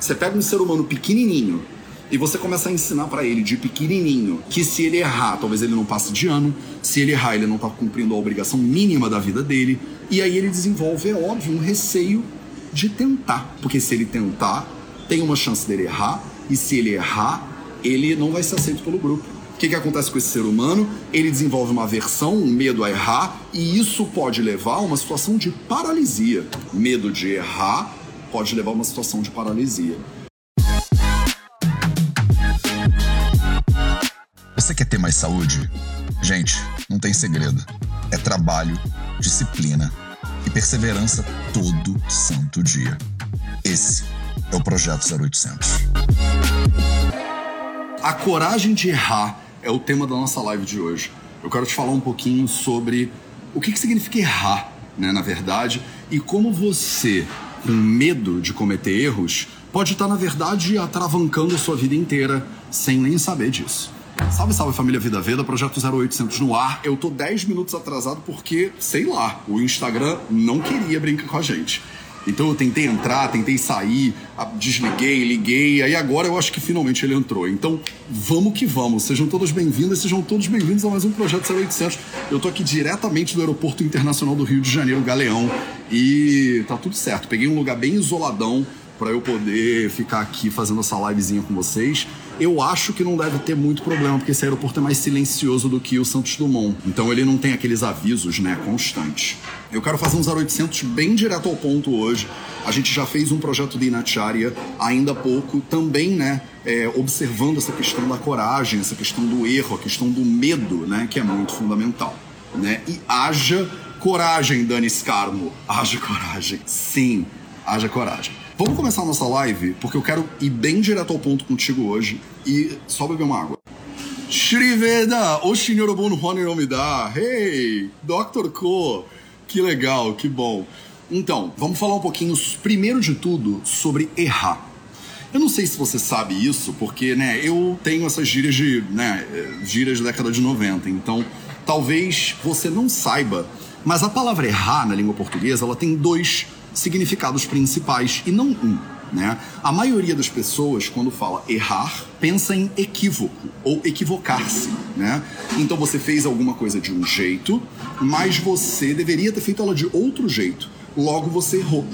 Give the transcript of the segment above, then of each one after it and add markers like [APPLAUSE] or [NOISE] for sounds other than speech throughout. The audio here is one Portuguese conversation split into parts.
Você pega um ser humano pequenininho e você começa a ensinar para ele de pequenininho que se ele errar, talvez ele não passe de ano, se ele errar, ele não tá cumprindo a obrigação mínima da vida dele, e aí ele desenvolve, é óbvio, um receio de tentar, porque se ele tentar, tem uma chance dele errar, e se ele errar, ele não vai ser aceito pelo grupo. O que, que acontece com esse ser humano? Ele desenvolve uma aversão, um medo a errar, e isso pode levar a uma situação de paralisia. Medo de errar pode levar a uma situação de paralisia. Você quer ter mais saúde? Gente, não tem segredo. É trabalho, disciplina e perseverança todo santo dia. Esse é o Projeto 0800. A coragem de errar é o tema da nossa live de hoje. Eu quero te falar um pouquinho sobre o que, que significa errar, né, na verdade, e como você, com medo de cometer erros, pode estar, na verdade, atravancando sua vida inteira sem nem saber disso. Salve, salve família Vida Veda, projeto 0800 no ar. Eu tô 10 minutos atrasado porque, sei lá, o Instagram não queria brincar com a gente. Então eu tentei entrar, tentei sair, desliguei, liguei, aí agora eu acho que finalmente ele entrou. Então vamos que vamos, sejam todos bem-vindos, sejam todos bem-vindos a mais um Projeto 0800. Eu tô aqui diretamente do Aeroporto Internacional do Rio de Janeiro, Galeão, e tá tudo certo. Peguei um lugar bem isoladão para eu poder ficar aqui fazendo essa livezinha com vocês. Eu acho que não deve ter muito problema, porque esse aeroporto é mais silencioso do que o Santos Dumont. Então ele não tem aqueles avisos, né, constantes. Eu quero fazer um 0800 bem direto ao ponto hoje. A gente já fez um projeto de Inacharya ainda há pouco, também, né, é, observando essa questão da coragem, essa questão do erro, a questão do medo, né, que é muito fundamental. Né? E haja coragem, Dani Scarmo. Haja coragem. Sim, haja coragem. Vamos começar a nossa live, porque eu quero ir bem direto ao ponto contigo hoje e só beber uma água. Shriveda, Honor Omida. Hey, Dr. Ko. Que legal, que bom. Então, vamos falar um pouquinho, primeiro de tudo, sobre errar. Eu não sei se você sabe isso, porque, né, eu tenho essas gírias de, né, gírias da década de 90, então talvez você não saiba, mas a palavra errar na língua portuguesa, ela tem dois significados principais e não um. Né? A maioria das pessoas, quando fala errar, pensa em equívoco ou equivocar-se. Né? Então você fez alguma coisa de um jeito, mas você deveria ter feito ela de outro jeito. Logo você errou.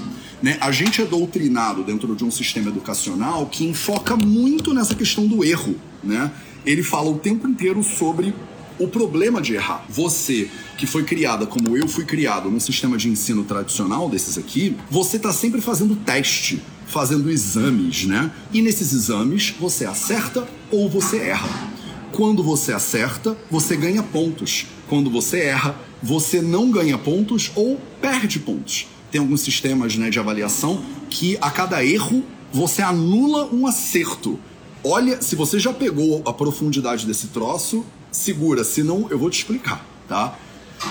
Né? A gente é doutrinado dentro de um sistema educacional que enfoca muito nessa questão do erro. Né? Ele fala o tempo inteiro sobre o problema de errar. Você, que foi criada como eu fui criado num sistema de ensino tradicional desses aqui, você está sempre fazendo teste, fazendo exames, né? E nesses exames você acerta ou você erra. Quando você acerta, você ganha pontos. Quando você erra, você não ganha pontos ou perde pontos. Tem alguns sistemas né, de avaliação que a cada erro você anula um acerto. Olha, se você já pegou a profundidade desse troço, segura, senão eu vou te explicar, tá?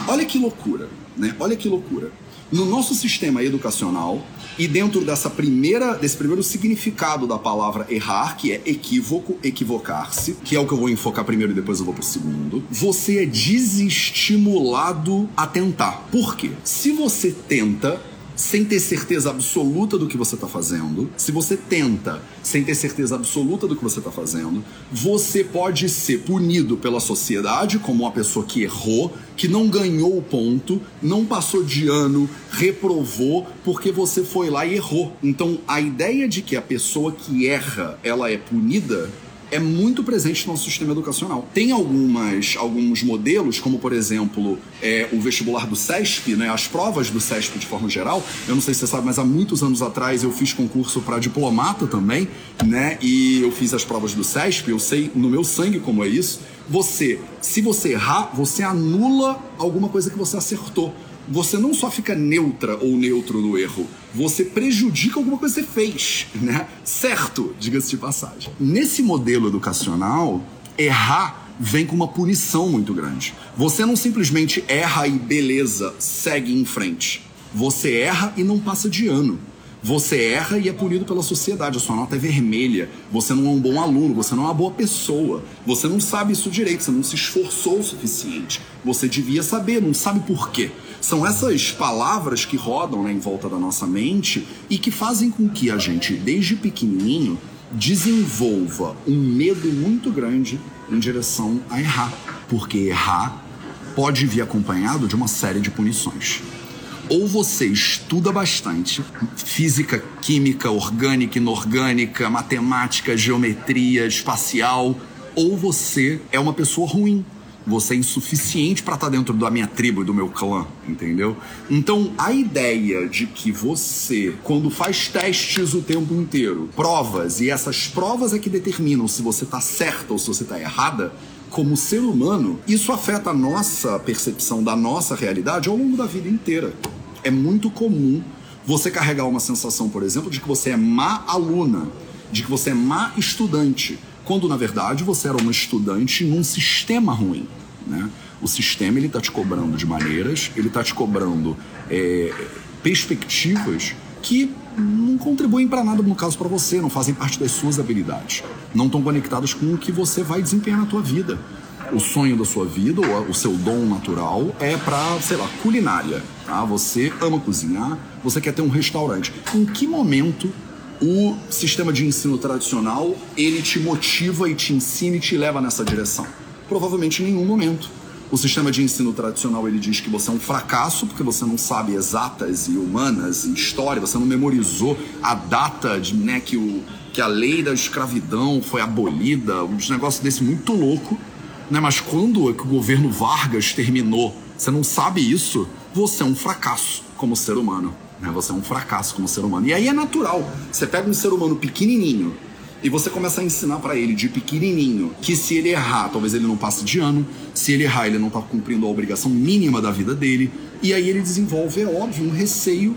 Olha que loucura, né? Olha que loucura. No nosso sistema educacional e dentro dessa primeira, desse primeiro significado da palavra errar, que é equívoco, equivocar-se, que é o que eu vou enfocar primeiro e depois eu vou pro segundo, você é desestimulado a tentar. Por quê? Se você tenta, sem ter certeza absoluta do que você está fazendo, se você tenta sem ter certeza absoluta do que você está fazendo, você pode ser punido pela sociedade como uma pessoa que errou, que não ganhou o ponto, não passou de ano, reprovou porque você foi lá e errou. Então, a ideia de que a pessoa que erra, ela é punida, é muito presente no nosso sistema educacional. Tem algumas, alguns modelos, como por exemplo é, o vestibular do SESP, né, as provas do SESP de forma geral. Eu não sei se você sabe, mas há muitos anos atrás eu fiz concurso para diplomata também, né? E eu fiz as provas do SESP, eu sei no meu sangue como é isso. Você, se você errar, você anula alguma coisa que você acertou você não só fica neutra ou neutro no erro, você prejudica alguma coisa que você fez, né? Certo, diga-se de passagem. Nesse modelo educacional, errar vem com uma punição muito grande. Você não simplesmente erra e beleza, segue em frente. Você erra e não passa de ano. Você erra e é punido pela sociedade, a sua nota é vermelha, você não é um bom aluno, você não é uma boa pessoa, você não sabe isso direito, você não se esforçou o suficiente. Você devia saber, não sabe por quê. São essas palavras que rodam né, em volta da nossa mente e que fazem com que a gente, desde pequenininho, desenvolva um medo muito grande em direção a errar. Porque errar pode vir acompanhado de uma série de punições. Ou você estuda bastante física, química, orgânica, inorgânica, matemática, geometria, espacial, ou você é uma pessoa ruim, você é insuficiente para estar tá dentro da minha tribo e do meu clã, entendeu? Então, a ideia de que você, quando faz testes o tempo inteiro, provas, e essas provas é que determinam se você está certa ou se você está errada, como ser humano, isso afeta a nossa percepção da nossa realidade ao longo da vida inteira. É muito comum você carregar uma sensação, por exemplo, de que você é má aluna, de que você é má estudante, quando na verdade você era uma estudante num sistema ruim. Né? O sistema ele está te cobrando de maneiras, ele está te cobrando é, perspectivas que não contribuem para nada no caso para você, não fazem parte das suas habilidades, não estão conectadas com o que você vai desempenhar na tua vida. O sonho da sua vida, ou o seu dom natural, é para, sei lá, culinária. Tá? Você ama cozinhar, você quer ter um restaurante. Em que momento o sistema de ensino tradicional ele te motiva e te ensina e te leva nessa direção? Provavelmente em nenhum momento. O sistema de ensino tradicional ele diz que você é um fracasso porque você não sabe exatas e humanas e história, você não memorizou a data de, né, que, o, que a lei da escravidão foi abolida, uns negócios desse muito louco. Né? Mas quando é que o governo Vargas terminou, você não sabe isso, você é um fracasso como ser humano. Né? Você é um fracasso como ser humano. E aí é natural. Você pega um ser humano pequenininho e você começa a ensinar para ele de pequenininho que se ele errar, talvez ele não passe de ano. Se ele errar, ele não tá cumprindo a obrigação mínima da vida dele. E aí ele desenvolve, é óbvio, um receio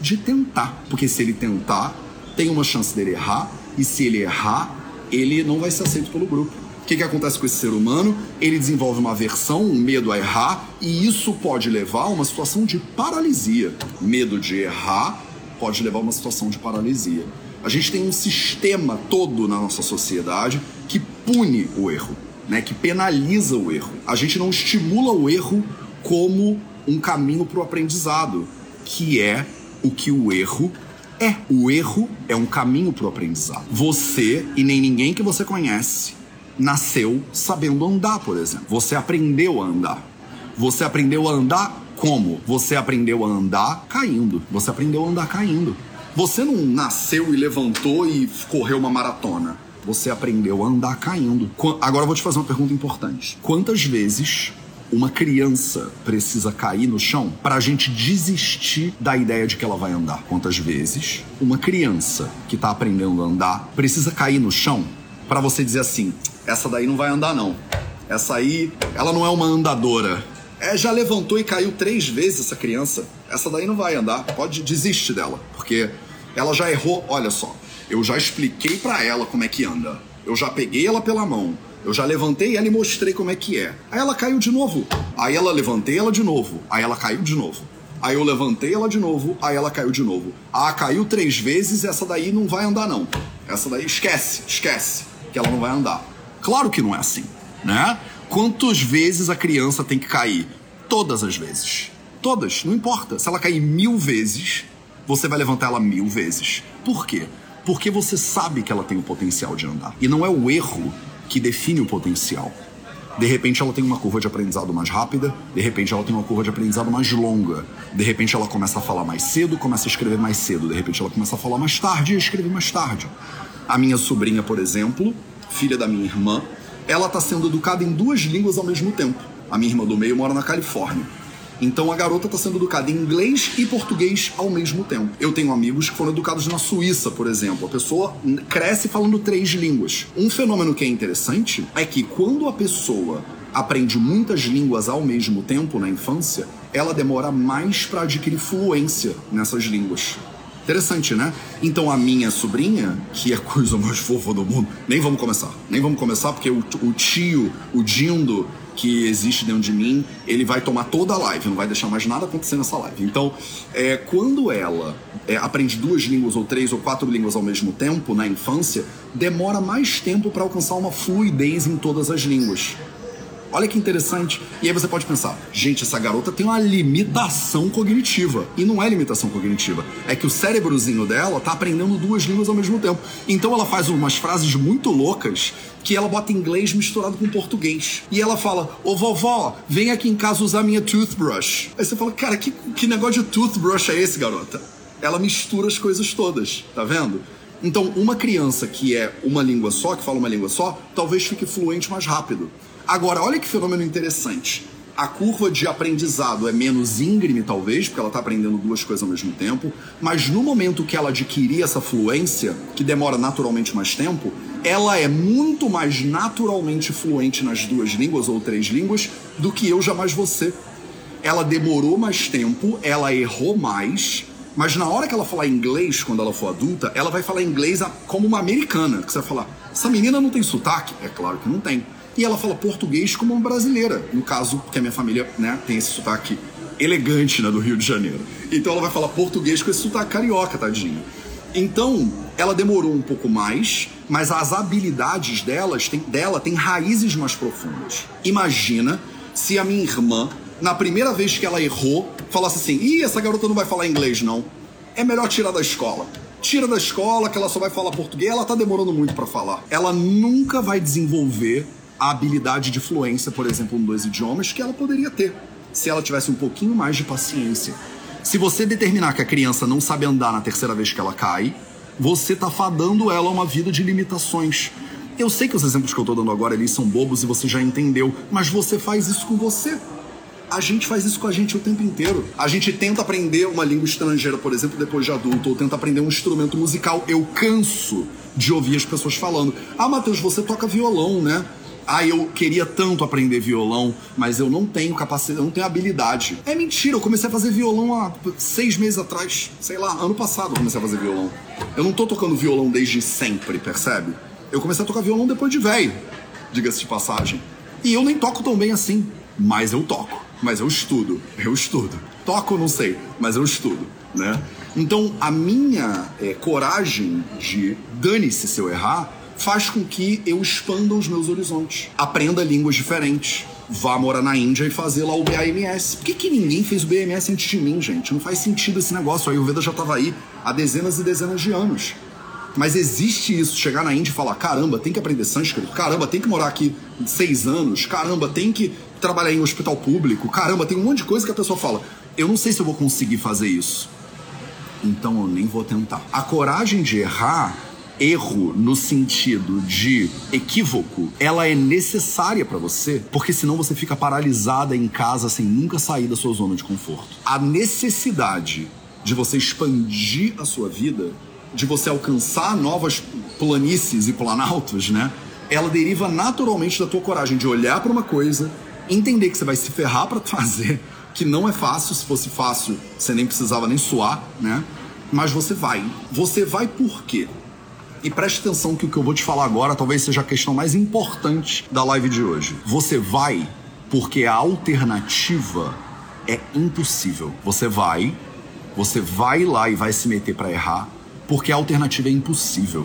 de tentar. Porque se ele tentar, tem uma chance dele errar. E se ele errar, ele não vai ser aceito pelo grupo. O que, que acontece com esse ser humano? Ele desenvolve uma aversão, um medo a errar, e isso pode levar a uma situação de paralisia. Medo de errar pode levar a uma situação de paralisia. A gente tem um sistema todo na nossa sociedade que pune o erro, né? que penaliza o erro. A gente não estimula o erro como um caminho para o aprendizado, que é o que o erro é. O erro é um caminho para o aprendizado. Você e nem ninguém que você conhece nasceu sabendo andar, por exemplo. Você aprendeu a andar. Você aprendeu a andar como? Você aprendeu a andar caindo. Você aprendeu a andar caindo. Você não nasceu e levantou e correu uma maratona. Você aprendeu a andar caindo. Agora eu vou te fazer uma pergunta importante. Quantas vezes uma criança precisa cair no chão para a gente desistir da ideia de que ela vai andar? Quantas vezes uma criança que está aprendendo a andar precisa cair no chão para você dizer assim: essa daí não vai andar, não. Essa aí, ela não é uma andadora. É, já levantou e caiu três vezes essa criança. Essa daí não vai andar. Pode desistir dela, porque ela já errou. Olha só, eu já expliquei para ela como é que anda. Eu já peguei ela pela mão. Eu já levantei ela e mostrei como é que é. Aí ela caiu de novo. Aí ela levantei ela de novo. Aí ela caiu de novo. Aí eu levantei ela de novo. Aí ela caiu de novo. Ah, caiu três vezes. Essa daí não vai andar não. Essa daí esquece, esquece que ela não vai andar. Claro que não é assim, né? Quantas vezes a criança tem que cair? Todas as vezes. Todas, não importa. Se ela cair mil vezes, você vai levantar ela mil vezes. Por quê? Porque você sabe que ela tem o potencial de andar. E não é o erro que define o potencial. De repente ela tem uma curva de aprendizado mais rápida, de repente ela tem uma curva de aprendizado mais longa, de repente ela começa a falar mais cedo, começa a escrever mais cedo, de repente ela começa a falar mais tarde e escrever mais tarde. A minha sobrinha, por exemplo, filha da minha irmã, ela está sendo educada em duas línguas ao mesmo tempo. A minha irmã do meio mora na Califórnia. Então a garota está sendo educada em inglês e português ao mesmo tempo. Eu tenho amigos que foram educados na Suíça, por exemplo. A pessoa cresce falando três línguas. Um fenômeno que é interessante é que quando a pessoa aprende muitas línguas ao mesmo tempo na infância, ela demora mais para adquirir fluência nessas línguas. Interessante, né? Então a minha sobrinha, que é a coisa mais fofa do mundo, nem vamos começar. Nem vamos começar porque o, o tio, o Dindo, que existe dentro de mim, ele vai tomar toda a live, não vai deixar mais nada acontecer nessa live. Então, é, quando ela é, aprende duas línguas ou três ou quatro línguas ao mesmo tempo na infância, demora mais tempo para alcançar uma fluidez em todas as línguas. Olha que interessante. E aí você pode pensar, gente, essa garota tem uma limitação cognitiva. E não é limitação cognitiva. É que o cérebrozinho dela tá aprendendo duas línguas ao mesmo tempo. Então ela faz umas frases muito loucas que ela bota inglês misturado com português. E ela fala: Ô vovó, vem aqui em casa usar minha toothbrush. Aí você fala: Cara, que, que negócio de toothbrush é esse, garota? Ela mistura as coisas todas, tá vendo? Então, uma criança que é uma língua só, que fala uma língua só, talvez fique fluente mais rápido. Agora, olha que fenômeno interessante. A curva de aprendizado é menos íngreme, talvez, porque ela está aprendendo duas coisas ao mesmo tempo, mas no momento que ela adquirir essa fluência, que demora naturalmente mais tempo, ela é muito mais naturalmente fluente nas duas línguas ou três línguas do que eu jamais você. Ela demorou mais tempo, ela errou mais, mas na hora que ela falar inglês, quando ela for adulta, ela vai falar inglês como uma americana. Que você vai falar, essa menina não tem sotaque? É claro que não tem. E ela fala português como uma brasileira. No caso, porque a minha família né, tem esse sotaque elegante né, do Rio de Janeiro. Então ela vai falar português com esse sotaque carioca, tadinha. Então, ela demorou um pouco mais, mas as habilidades delas tem, dela têm raízes mais profundas. Imagina se a minha irmã, na primeira vez que ela errou, falasse assim: ih, essa garota não vai falar inglês, não. É melhor tirar da escola. Tira da escola, que ela só vai falar português, ela tá demorando muito para falar. Ela nunca vai desenvolver a habilidade de fluência, por exemplo, em dois idiomas, que ela poderia ter, se ela tivesse um pouquinho mais de paciência. Se você determinar que a criança não sabe andar na terceira vez que ela cai, você tá fadando ela a uma vida de limitações. Eu sei que os exemplos que eu tô dando agora eles são bobos e você já entendeu, mas você faz isso com você. A gente faz isso com a gente o tempo inteiro. A gente tenta aprender uma língua estrangeira, por exemplo, depois de adulto, ou tenta aprender um instrumento musical. Eu canso de ouvir as pessoas falando: Ah, Matheus, você toca violão, né? Ah, eu queria tanto aprender violão, mas eu não tenho capacidade, eu não tenho habilidade. É mentira, eu comecei a fazer violão há seis meses atrás. Sei lá, ano passado eu comecei a fazer violão. Eu não tô tocando violão desde sempre, percebe? Eu comecei a tocar violão depois de velho, diga-se de passagem. E eu nem toco tão bem assim, mas eu toco mas eu estudo, eu estudo. Toco, não sei, mas eu estudo, né? Então, a minha é, coragem de dane-se se eu errar faz com que eu expanda os meus horizontes. Aprenda línguas diferentes. Vá morar na Índia e fazer lá o BAMS. Por que, que ninguém fez o BAMS antes de mim, gente? Não faz sentido esse negócio. A Ayurveda já estava aí há dezenas e dezenas de anos. Mas existe isso, chegar na Índia e falar: caramba, tem que aprender sânscrito, caramba, tem que morar aqui seis anos, caramba, tem que trabalhar em um hospital público, caramba, tem um monte de coisa que a pessoa fala. Eu não sei se eu vou conseguir fazer isso. Então eu nem vou tentar. A coragem de errar erro no sentido de equívoco, ela é necessária para você, porque senão você fica paralisada em casa sem nunca sair da sua zona de conforto. A necessidade de você expandir a sua vida de você alcançar novas planícies e planaltos, né? Ela deriva naturalmente da tua coragem de olhar para uma coisa, entender que você vai se ferrar para fazer, que não é fácil, se fosse fácil, você nem precisava nem suar, né? Mas você vai. Você vai por quê? E preste atenção que o que eu vou te falar agora talvez seja a questão mais importante da live de hoje. Você vai porque a alternativa é impossível. Você vai, você vai lá e vai se meter para errar, porque a alternativa é impossível.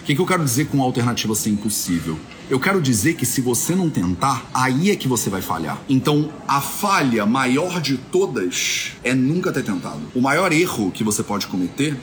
O que, que eu quero dizer com a alternativa ser impossível? Eu quero dizer que se você não tentar, aí é que você vai falhar. Então, a falha maior de todas é nunca ter tentado. O maior erro que você pode cometer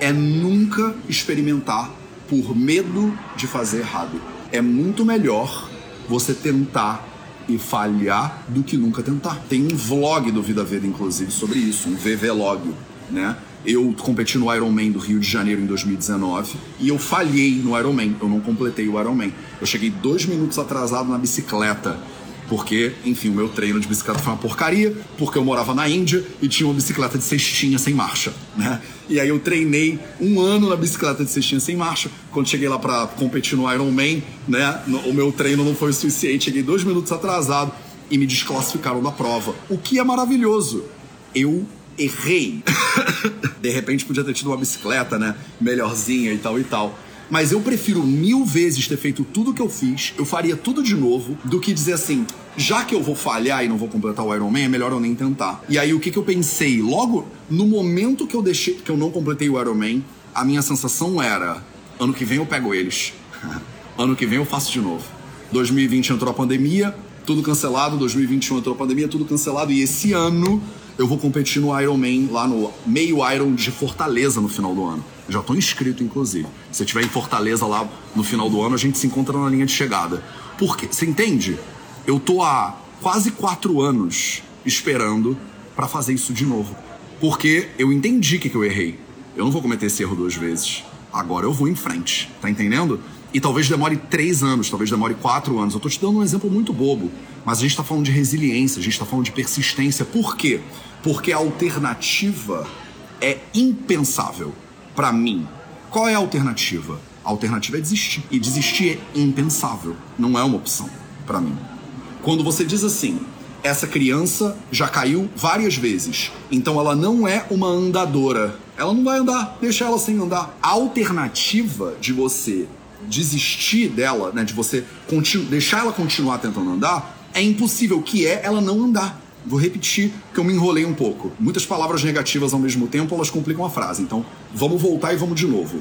é nunca experimentar por medo de fazer errado. É muito melhor você tentar e falhar do que nunca tentar. Tem um vlog do Vida Veda, inclusive, sobre isso, um VVlog, né? Eu competi no Ironman do Rio de Janeiro em 2019 e eu falhei no Ironman, eu não completei o Ironman. Eu cheguei dois minutos atrasado na bicicleta, porque, enfim, o meu treino de bicicleta foi uma porcaria, porque eu morava na Índia e tinha uma bicicleta de cestinha sem marcha, né? E aí eu treinei um ano na bicicleta de cestinha sem marcha. Quando cheguei lá para competir no Ironman, né, o meu treino não foi o suficiente, cheguei dois minutos atrasado e me desclassificaram da prova, o que é maravilhoso. Eu errei. [LAUGHS] de repente podia ter tido uma bicicleta, né? Melhorzinha e tal e tal. Mas eu prefiro mil vezes ter feito tudo que eu fiz, eu faria tudo de novo, do que dizer assim, já que eu vou falhar e não vou completar o Ironman, é melhor eu nem tentar. E aí o que, que eu pensei? Logo, no momento que eu deixei, que eu não completei o Ironman, a minha sensação era, ano que vem eu pego eles. [LAUGHS] ano que vem eu faço de novo. 2020 entrou a pandemia, tudo cancelado, 2021 entrou a pandemia, tudo cancelado, e esse ano eu vou competir no Ironman lá no meio Iron de Fortaleza no final do ano. Já estou inscrito, inclusive. Se eu estiver em Fortaleza lá no final do ano, a gente se encontra na linha de chegada. Porque, você entende? Eu tô há quase quatro anos esperando para fazer isso de novo. Porque eu entendi que, que eu errei. Eu não vou cometer esse erro duas vezes. Agora eu vou em frente. Tá entendendo? E talvez demore três anos, talvez demore quatro anos. Eu tô te dando um exemplo muito bobo. Mas a gente está falando de resiliência, a gente está falando de persistência. Por quê? Porque a alternativa é impensável para mim. Qual é a alternativa? A alternativa é desistir. E desistir é impensável. Não é uma opção para mim. Quando você diz assim, essa criança já caiu várias vezes, então ela não é uma andadora. Ela não vai andar, deixa ela sem andar. A alternativa de você desistir dela, né, de você deixar ela continuar tentando andar, é impossível, que é ela não andar. Vou repetir que eu me enrolei um pouco. Muitas palavras negativas ao mesmo tempo, elas complicam a frase. Então, vamos voltar e vamos de novo.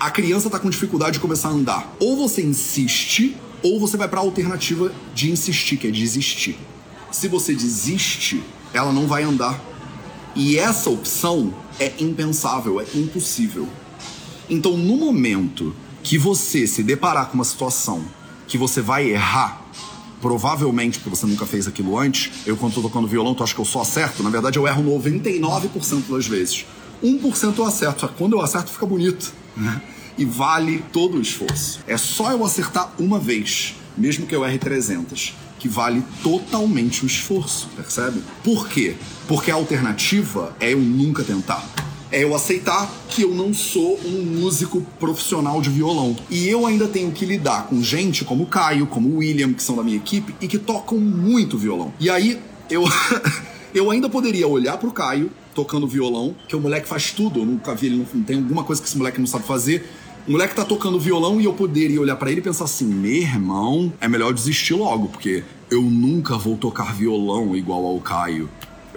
A criança está com dificuldade de começar a andar. Ou você insiste, ou você vai para a alternativa de insistir, que é desistir. Se você desiste, ela não vai andar. E essa opção é impensável, é impossível. Então, no momento que você se deparar com uma situação que você vai errar, provavelmente porque você nunca fez aquilo antes, eu quando tô tocando violão, tu acha que eu só acerto? Na verdade, eu erro 99% das vezes. 1% eu acerto, só que quando eu acerto fica bonito, né? E vale todo o esforço. É só eu acertar uma vez, mesmo que eu erre 300, que vale totalmente o esforço, percebe? Por quê? Porque a alternativa é eu nunca tentar é eu aceitar que eu não sou um músico profissional de violão. E eu ainda tenho que lidar com gente como o Caio, como o William, que são da minha equipe e que tocam muito violão. E aí eu [LAUGHS] eu ainda poderia olhar pro Caio tocando violão, que o moleque faz tudo, eu nunca vi ele, não tem alguma coisa que esse moleque não sabe fazer. O moleque tá tocando violão e eu poderia olhar para ele e pensar assim: meu irmão, é melhor desistir logo, porque eu nunca vou tocar violão igual ao Caio.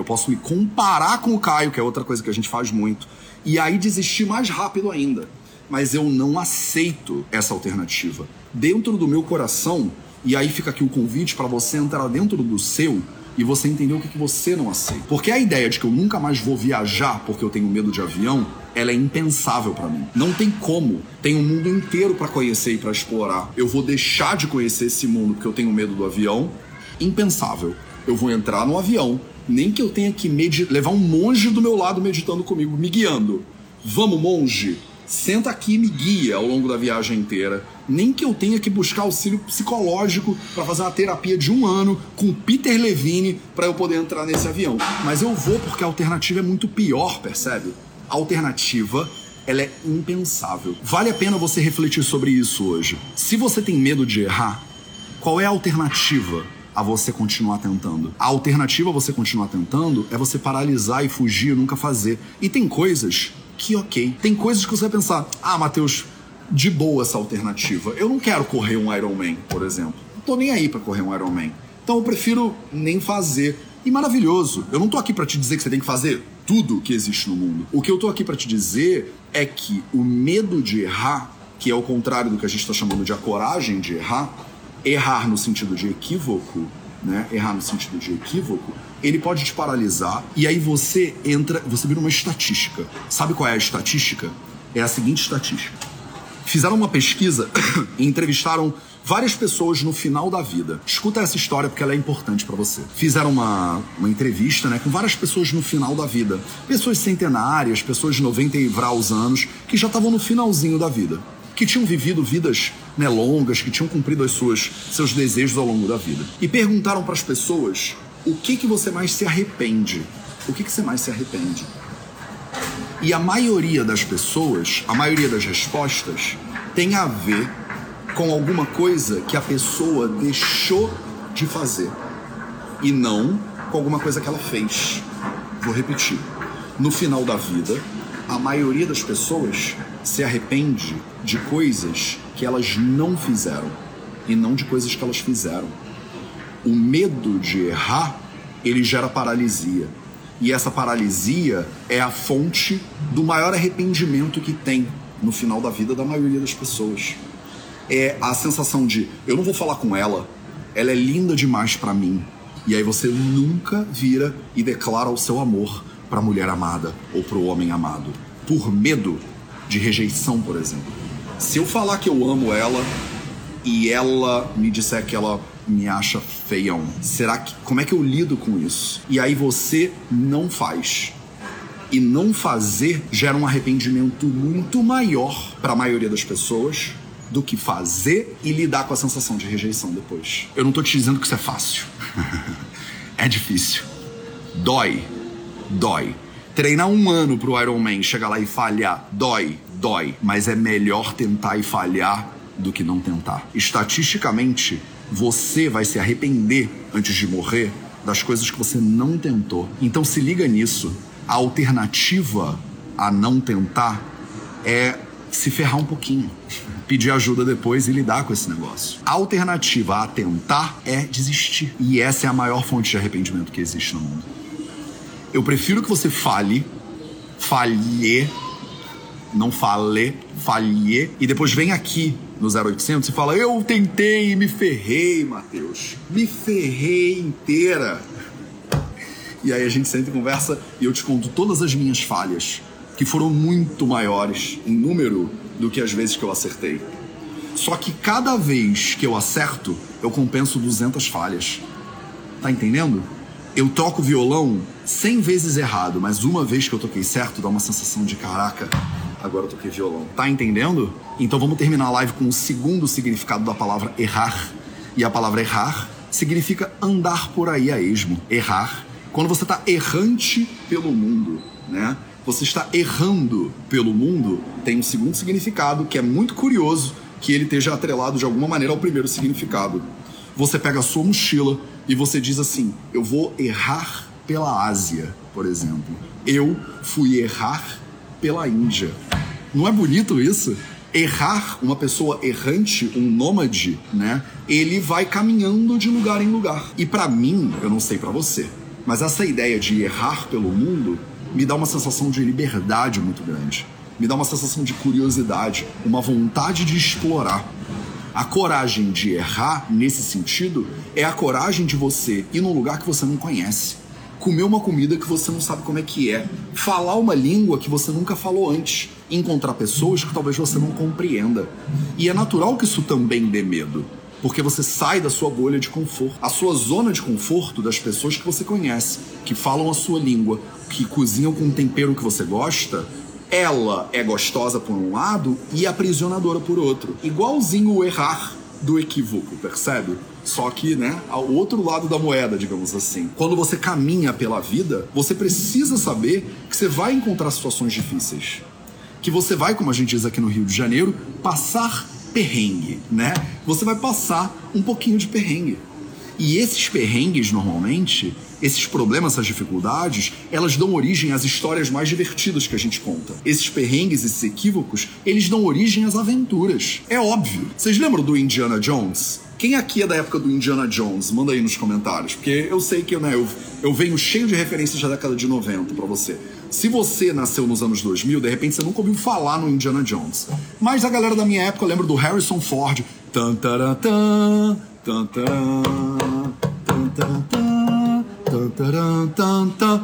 Eu posso me comparar com o Caio, que é outra coisa que a gente faz muito, e aí desistir mais rápido ainda. Mas eu não aceito essa alternativa. Dentro do meu coração, e aí fica aqui o convite para você entrar dentro do seu e você entender o que, que você não aceita. Porque a ideia de que eu nunca mais vou viajar porque eu tenho medo de avião, ela é impensável para mim. Não tem como. Tem um mundo inteiro para conhecer e para explorar. Eu vou deixar de conhecer esse mundo porque eu tenho medo do avião? Impensável. Eu vou entrar no avião, nem que eu tenha que levar um monge do meu lado meditando comigo, me guiando. Vamos, monge, senta aqui e me guia ao longo da viagem inteira. Nem que eu tenha que buscar auxílio psicológico para fazer uma terapia de um ano com Peter Levine para eu poder entrar nesse avião. Mas eu vou porque a alternativa é muito pior, percebe? A alternativa ela é impensável. Vale a pena você refletir sobre isso hoje. Se você tem medo de errar, qual é a alternativa a você continuar tentando. A alternativa a você continuar tentando é você paralisar e fugir nunca fazer. E tem coisas que, ok. Tem coisas que você vai pensar, ah, Matheus, de boa essa alternativa. Eu não quero correr um Ironman, por exemplo. Não tô nem aí para correr um Ironman. Então eu prefiro nem fazer. E maravilhoso. Eu não tô aqui para te dizer que você tem que fazer tudo que existe no mundo. O que eu tô aqui para te dizer é que o medo de errar, que é o contrário do que a gente está chamando de a coragem de errar, errar no sentido de equívoco, né? Errar no sentido de equívoco, ele pode te paralisar e aí você entra, você vira uma estatística. Sabe qual é a estatística? É a seguinte estatística. Fizeram uma pesquisa [COUGHS] e entrevistaram várias pessoas no final da vida. Escuta essa história porque ela é importante para você. Fizeram uma, uma entrevista né, com várias pessoas no final da vida. Pessoas centenárias, pessoas de 90 e vraus anos, que já estavam no finalzinho da vida que tinham vivido vidas né, longas, que tinham cumprido as suas, seus desejos ao longo da vida. E perguntaram para as pessoas o que, que você mais se arrepende. O que, que você mais se arrepende? E a maioria das pessoas, a maioria das respostas, tem a ver com alguma coisa que a pessoa deixou de fazer e não com alguma coisa que ela fez. Vou repetir. No final da vida, a maioria das pessoas se arrepende de coisas que elas não fizeram e não de coisas que elas fizeram. O medo de errar, ele gera paralisia. E essa paralisia é a fonte do maior arrependimento que tem no final da vida da maioria das pessoas. É a sensação de eu não vou falar com ela ela é linda demais para mim. E aí você nunca vira e declara o seu amor para a mulher amada ou para o homem amado, por medo de rejeição, por exemplo. Se eu falar que eu amo ela e ela me disser que ela me acha feião, será que como é que eu lido com isso? E aí você não faz. E não fazer gera um arrependimento muito maior para a maioria das pessoas do que fazer e lidar com a sensação de rejeição depois. Eu não tô te dizendo que isso é fácil. [LAUGHS] é difícil. Dói. Dói. Treinar um ano pro Ironman, chegar lá e falhar, dói, dói. Mas é melhor tentar e falhar do que não tentar. Estatisticamente, você vai se arrepender antes de morrer das coisas que você não tentou. Então se liga nisso. A alternativa a não tentar é se ferrar um pouquinho, pedir ajuda depois e lidar com esse negócio. A alternativa a tentar é desistir. E essa é a maior fonte de arrependimento que existe no mundo. Eu prefiro que você fale, falhe, não fale, falhe, e depois vem aqui no 0800 e fala: Eu tentei e me ferrei, Matheus. Me ferrei inteira. E aí a gente senta e conversa e eu te conto todas as minhas falhas que foram muito maiores em número do que as vezes que eu acertei. Só que cada vez que eu acerto, eu compenso 200 falhas. Tá entendendo? Eu toco violão 100 vezes errado, mas uma vez que eu toquei certo, dá uma sensação de caraca, agora eu toquei violão. Tá entendendo? Então vamos terminar a live com o segundo significado da palavra errar. E a palavra errar significa andar por aí a esmo. Errar. Quando você está errante pelo mundo, né? você está errando pelo mundo, tem um segundo significado que é muito curioso que ele esteja atrelado de alguma maneira ao primeiro significado. Você pega a sua mochila e você diz assim: Eu vou errar pela Ásia, por exemplo. Eu fui errar pela Índia. Não é bonito isso? Errar, uma pessoa errante, um nômade, né? Ele vai caminhando de lugar em lugar. E para mim, eu não sei para você, mas essa ideia de errar pelo mundo me dá uma sensação de liberdade muito grande. Me dá uma sensação de curiosidade, uma vontade de explorar. A coragem de errar, nesse sentido, é a coragem de você ir num lugar que você não conhece, comer uma comida que você não sabe como é que é, falar uma língua que você nunca falou antes, encontrar pessoas que talvez você não compreenda. E é natural que isso também dê medo porque você sai da sua bolha de conforto, a sua zona de conforto das pessoas que você conhece, que falam a sua língua, que cozinham com um tempero que você gosta. Ela é gostosa por um lado e aprisionadora por outro. Igualzinho o errar do equívoco, percebe? Só que, né, ao outro lado da moeda, digamos assim. Quando você caminha pela vida, você precisa saber que você vai encontrar situações difíceis. Que você vai, como a gente diz aqui no Rio de Janeiro, passar perrengue, né? Você vai passar um pouquinho de perrengue. E esses perrengues, normalmente, esses problemas, essas dificuldades, elas dão origem às histórias mais divertidas que a gente conta. Esses perrengues, esses equívocos, eles dão origem às aventuras. É óbvio. Vocês lembram do Indiana Jones? Quem aqui é da época do Indiana Jones? Manda aí nos comentários, porque eu sei que né, eu, eu venho cheio de referências da década de 90 para você. Se você nasceu nos anos 2000, de repente você nunca ouviu falar no Indiana Jones. Mas a galera da minha época lembra do Harrison Ford. Tan, taran, tan, tan, taran, tan, taran, tan,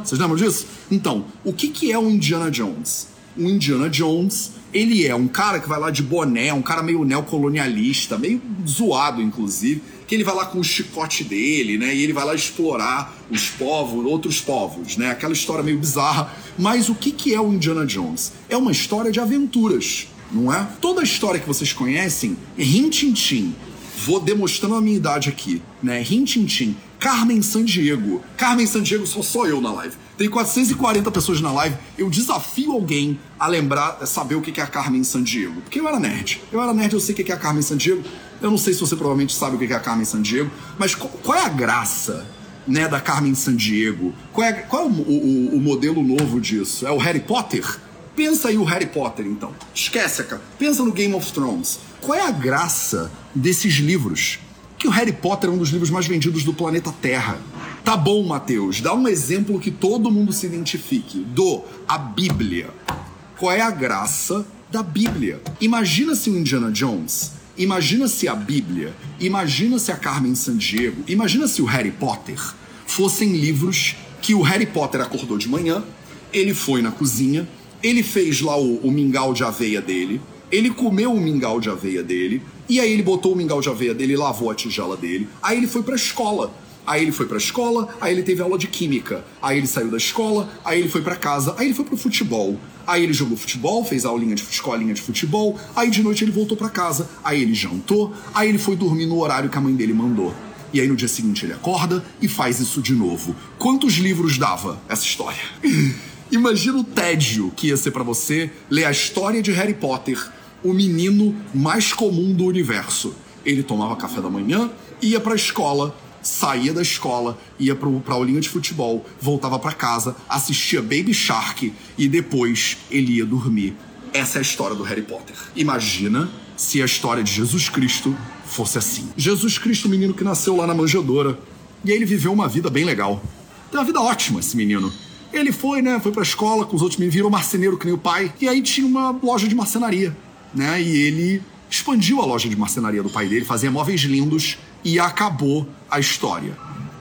Vocês lembram disso? Então, o que, que é o Indiana Jones? O Indiana Jones ele é um cara que vai lá de boné, um cara meio neocolonialista, meio zoado, inclusive, que ele vai lá com o chicote dele, né? E ele vai lá explorar os povos, outros povos, né? Aquela história meio bizarra. Mas o que, que é o Indiana Jones? É uma história de aventuras, não é? Toda a história que vocês conhecem, rintintim, vou demonstrando a minha idade aqui, né? Rintintim, Carmen Sandiego. Carmen Sandiego só sou eu na live. Tem 440 pessoas na live. Eu desafio alguém a lembrar, a saber o que é a Carmen Sandiego. Porque eu era nerd. Eu era nerd, eu sei o que é a Carmen Sandiego. Eu não sei se você provavelmente sabe o que é a Carmen Sandiego. Mas qual é a graça né, da Carmen Sandiego? Qual é, qual é o, o, o modelo novo disso? É o Harry Potter? Pensa aí o Harry Potter, então. Esquece, cara. Pensa no Game of Thrones. Qual é a graça desses livros? Que o Harry Potter é um dos livros mais vendidos do planeta Terra. Tá bom, Mateus, dá um exemplo que todo mundo se identifique. Do a Bíblia. Qual é a graça da Bíblia? Imagina se o Indiana Jones Imagina se a Bíblia, imagina se a Carmen Sandiego, imagina se o Harry Potter fossem livros que o Harry Potter acordou de manhã, ele foi na cozinha, ele fez lá o, o mingau de aveia dele, ele comeu o mingau de aveia dele, e aí ele botou o mingau de aveia dele lavou a tigela dele. Aí ele foi pra escola. Aí ele foi pra escola, aí ele teve aula de química. Aí ele saiu da escola, aí ele foi para casa, aí ele foi pro futebol. Aí ele jogou futebol, fez a aulinha de escolinha de futebol, aí de noite ele voltou para casa, aí ele jantou, aí ele foi dormir no horário que a mãe dele mandou. E aí no dia seguinte ele acorda e faz isso de novo. Quantos livros dava essa história? [LAUGHS] Imagina o tédio que ia ser para você ler a história de Harry Potter, o menino mais comum do universo. Ele tomava café da manhã, ia para a escola, saía da escola, ia pro, pra aulinha de futebol, voltava para casa, assistia Baby Shark e depois ele ia dormir. Essa é a história do Harry Potter. Imagina se a história de Jesus Cristo fosse assim. Jesus Cristo, menino que nasceu lá na manjedoura, e ele viveu uma vida bem legal. Tem uma vida ótima esse menino. Ele foi, né, foi pra escola com os outros meninos, virou marceneiro que nem o pai, e aí tinha uma loja de marcenaria, né, e ele expandiu a loja de marcenaria do pai dele, fazia móveis lindos e acabou a história.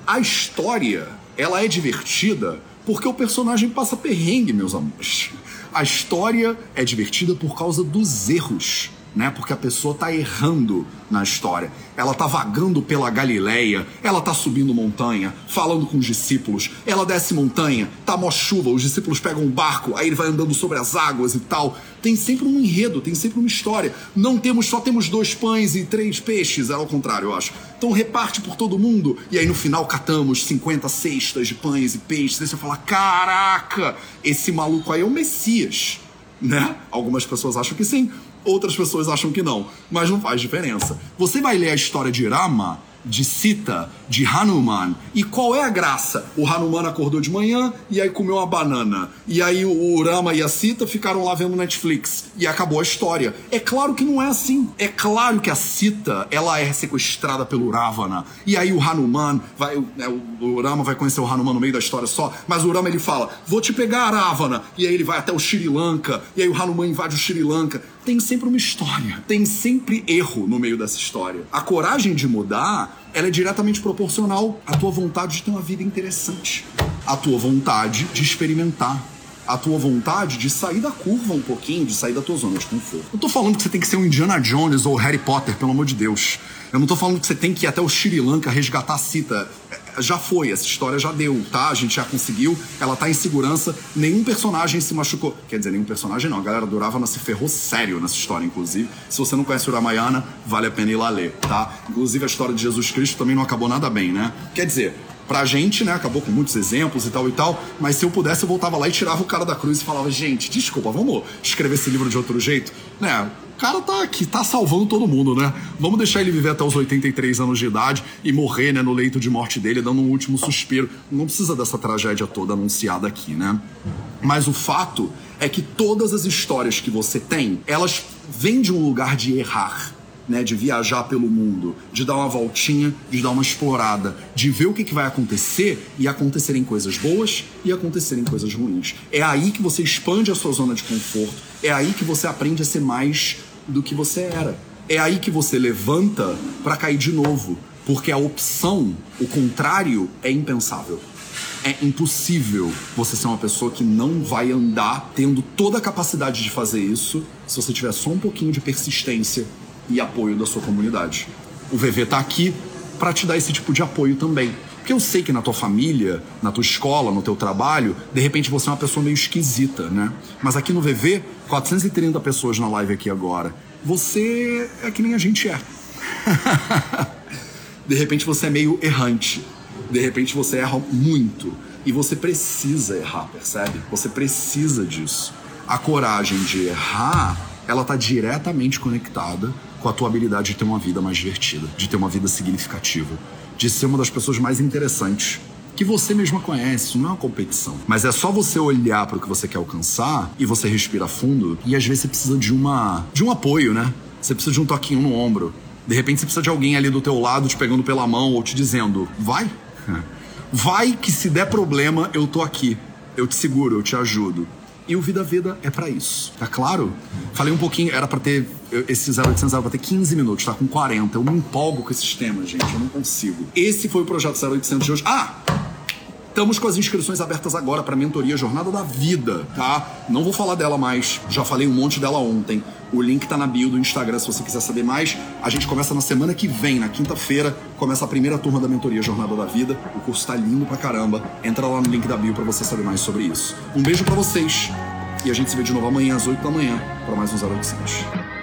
A história, ela é divertida porque o personagem passa perrengue, meus amores. A história é divertida por causa dos erros né? Porque a pessoa tá errando na história. Ela tá vagando pela Galileia, ela tá subindo montanha, falando com os discípulos. Ela desce montanha, tá mó chuva, os discípulos pegam um barco, aí ele vai andando sobre as águas e tal. Tem sempre um enredo, tem sempre uma história. Não temos, só temos dois pães e três peixes, era ao contrário, eu acho. Então reparte por todo mundo. E aí no final catamos 50 cestas de pães e peixes. Aí você fala: caraca, esse maluco aí é o Messias. Né? Algumas pessoas acham que sim, outras pessoas acham que não, mas não faz diferença. Você vai ler a história de Rama, de Sita, de Hanuman. E qual é a graça? O Hanuman acordou de manhã e aí comeu uma banana. E aí o Rama e a Sita ficaram lá vendo Netflix. E acabou a história. É claro que não é assim. É claro que a Sita, ela é sequestrada pelo Ravana. E aí o Hanuman, vai, né, o Rama vai conhecer o Hanuman no meio da história só. Mas o Rama ele fala, vou te pegar, Ravana. E aí ele vai até o Sri Lanka. E aí o Hanuman invade o Sri Lanka tem sempre uma história, tem sempre erro no meio dessa história. A coragem de mudar, ela é diretamente proporcional à tua vontade de ter uma vida interessante, à tua vontade de experimentar, à tua vontade de sair da curva um pouquinho, de sair da tua zona de conforto. Não tô falando que você tem que ser um Indiana Jones ou Harry Potter, pelo amor de Deus. Eu não tô falando que você tem que ir até o Sri Lanka resgatar a Sita já foi, essa história já deu, tá? A gente já conseguiu, ela tá em segurança, nenhum personagem se machucou. Quer dizer, nenhum personagem não, a galera do Ravana se ferrou sério nessa história, inclusive. Se você não conhece o Ramayana, vale a pena ir lá ler, tá? Inclusive a história de Jesus Cristo também não acabou nada bem, né? Quer dizer, pra gente, né, acabou com muitos exemplos e tal e tal, mas se eu pudesse eu voltava lá e tirava o cara da cruz e falava, gente, desculpa, vamos escrever esse livro de outro jeito, né? Cara tá aqui, tá salvando todo mundo, né? Vamos deixar ele viver até os 83 anos de idade e morrer, né, no leito de morte dele, dando um último suspiro. Não precisa dessa tragédia toda anunciada aqui, né? Mas o fato é que todas as histórias que você tem, elas vêm de um lugar de errar né, de viajar pelo mundo, de dar uma voltinha, de dar uma explorada, de ver o que, que vai acontecer e acontecerem coisas boas e acontecerem coisas ruins. É aí que você expande a sua zona de conforto, é aí que você aprende a ser mais do que você era. É aí que você levanta para cair de novo, porque a opção, o contrário, é impensável. É impossível você ser uma pessoa que não vai andar tendo toda a capacidade de fazer isso se você tiver só um pouquinho de persistência e apoio da sua comunidade. O VV está aqui para te dar esse tipo de apoio também. Porque eu sei que na tua família, na tua escola, no teu trabalho, de repente você é uma pessoa meio esquisita, né? Mas aqui no VV, 430 pessoas na live aqui agora. Você é que nem a gente é. [LAUGHS] de repente você é meio errante. De repente você erra muito. E você precisa errar, percebe? Você precisa disso. A coragem de errar, ela tá diretamente conectada com a tua habilidade de ter uma vida mais divertida, de ter uma vida significativa, de ser uma das pessoas mais interessantes que você mesma conhece, isso não é uma competição. Mas é só você olhar para o que você quer alcançar e você respira fundo e às vezes você precisa de uma de um apoio, né? Você precisa de um toquinho no ombro. De repente você precisa de alguém ali do teu lado te pegando pela mão ou te dizendo: "Vai. [LAUGHS] Vai que se der problema, eu tô aqui. Eu te seguro, eu te ajudo". E o Vida Vida é para isso, tá claro? Falei um pouquinho, era para ter. Esse 0800 era pra ter 15 minutos, tá com 40. Eu me empolgo com esses temas, gente, eu não consigo. Esse foi o projeto 0800 de hoje. Ah! Estamos com as inscrições abertas agora para mentoria Jornada da Vida, tá? Não vou falar dela mais, já falei um monte dela ontem. O link tá na bio do Instagram se você quiser saber mais. A gente começa na semana que vem, na quinta-feira, começa a primeira turma da mentoria Jornada da Vida. O curso tá lindo pra caramba. Entra lá no link da bio para você saber mais sobre isso. Um beijo para vocês e a gente se vê de novo amanhã às 8 da manhã para mais um 0800.